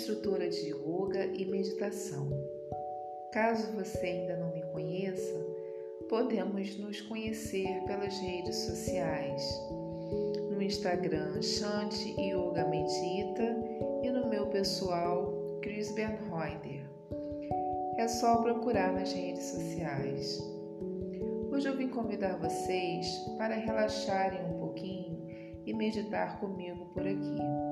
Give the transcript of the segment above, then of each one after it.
instrutora de yoga e meditação. Caso você ainda não me conheça, podemos nos conhecer pelas redes sociais. No Instagram, Shanti Yoga Medita e no meu pessoal, Chris Bernreuter. É só procurar nas redes sociais. Hoje eu vim convidar vocês para relaxarem um pouquinho e meditar comigo por aqui.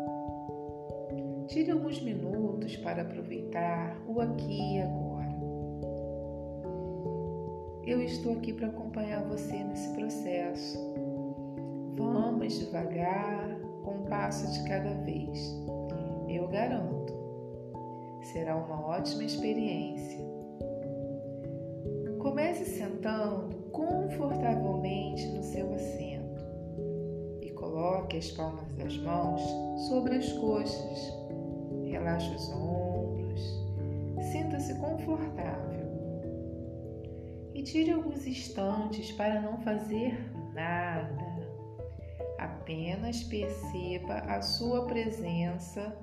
Tire alguns minutos para aproveitar o aqui e agora. Eu estou aqui para acompanhar você nesse processo. Vamos devagar, com um passo de cada vez. Eu garanto, será uma ótima experiência. Comece sentando confortavelmente no seu assento e coloque as palmas das mãos sobre as coxas Relaxe os ombros, sinta-se confortável e tire alguns instantes para não fazer nada. Apenas perceba a sua presença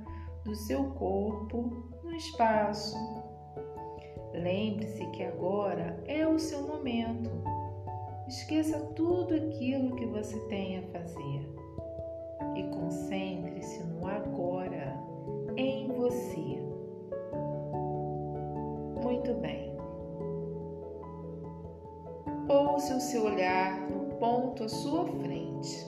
do seu corpo no espaço. Lembre-se que agora é o seu momento. Esqueça tudo aquilo que você tem a fazer e concentre-se no agora você. Muito bem. Pouse o seu olhar no ponto à sua frente.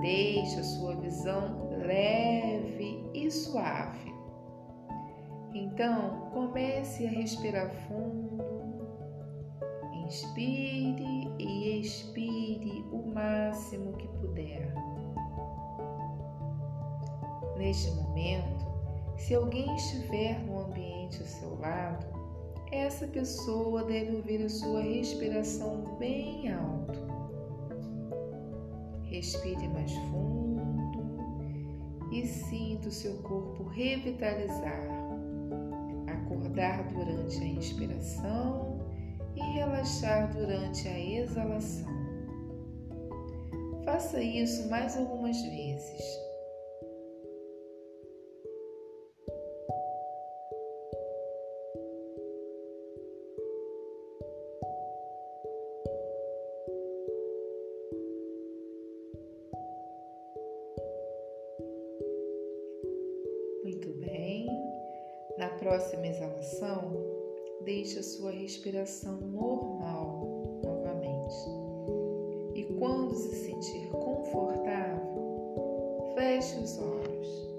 Deixe a sua visão leve e suave. Então, comece a respirar fundo. Inspire e expire o máximo que puder. Neste momento, se alguém estiver no ambiente ao seu lado, essa pessoa deve ouvir a sua respiração bem alto. Respire mais fundo e sinta o seu corpo revitalizar, acordar durante a inspiração e relaxar durante a exalação. Faça isso mais algumas vezes. Na próxima exalação, deixe a sua respiração normal novamente. E quando se sentir confortável, feche os olhos.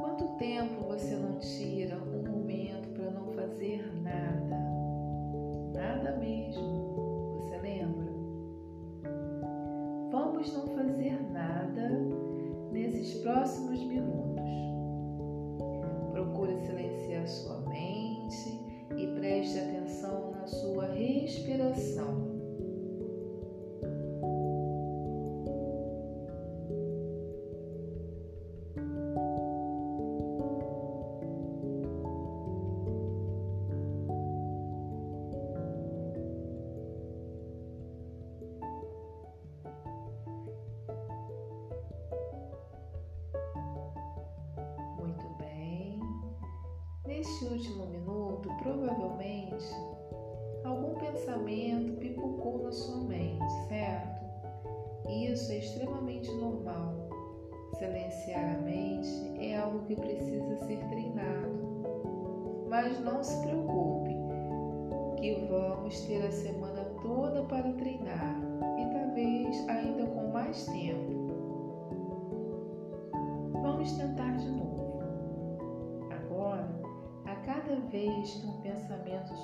Quanto tempo você não tira Vamos não fazer nada nesses próximos minutos. Procure silenciar sua mente e preste atenção na sua respiração. Neste último minuto, provavelmente, algum pensamento pipocou na sua mente, certo? Isso é extremamente normal. Silenciar a mente é algo que precisa ser treinado. Mas não se preocupe, que vamos ter a semana toda para treinar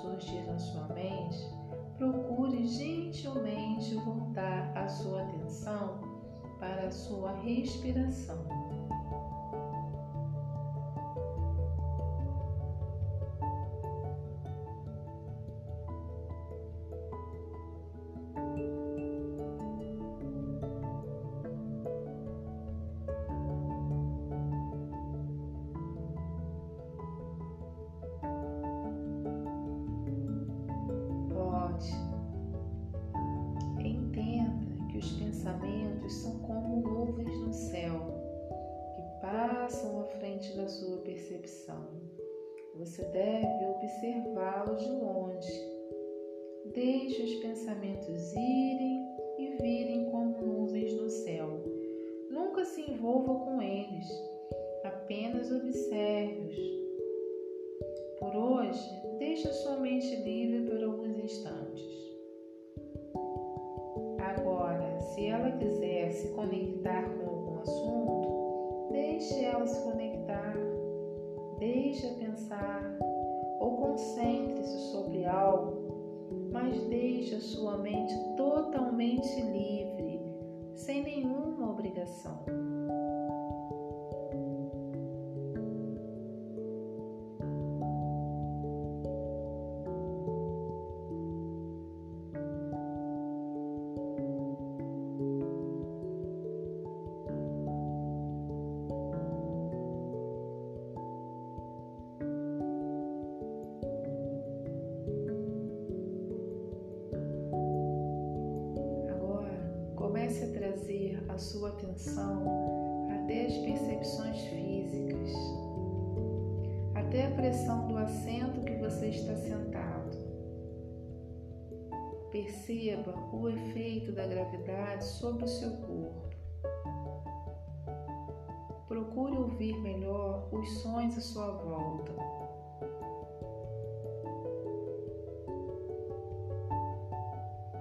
surgir na sua mente, procure gentilmente voltar a sua atenção para a sua respiração. Pensamentos são como nuvens no céu que passam à frente da sua percepção. Você deve observá-los de longe. Deixe os pensamentos irem ela quiser se conectar com algum assunto, deixe ela se conectar, deixe pensar ou concentre-se sobre algo, mas deixe a sua mente totalmente a sua atenção até as percepções físicas, até a pressão do assento que você está sentado. Perceba o efeito da gravidade sobre o seu corpo. Procure ouvir melhor os sons à sua volta.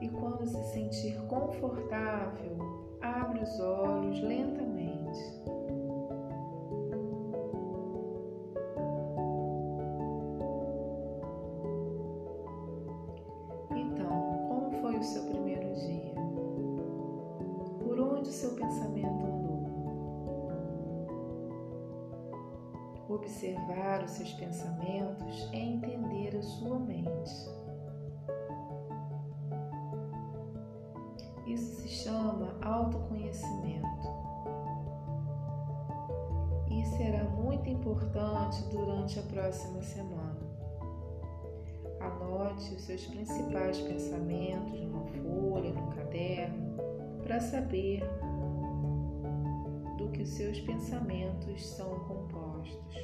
E quando se sentir confortável, Abre os olhos lentamente. Então, como foi o seu primeiro dia? Por onde o seu pensamento andou? Observar os seus pensamentos é entender a sua mente. Isso se chama autoconhecimento. E será muito importante durante a próxima semana. Anote os seus principais pensamentos numa folha, num caderno, para saber do que os seus pensamentos são compostos.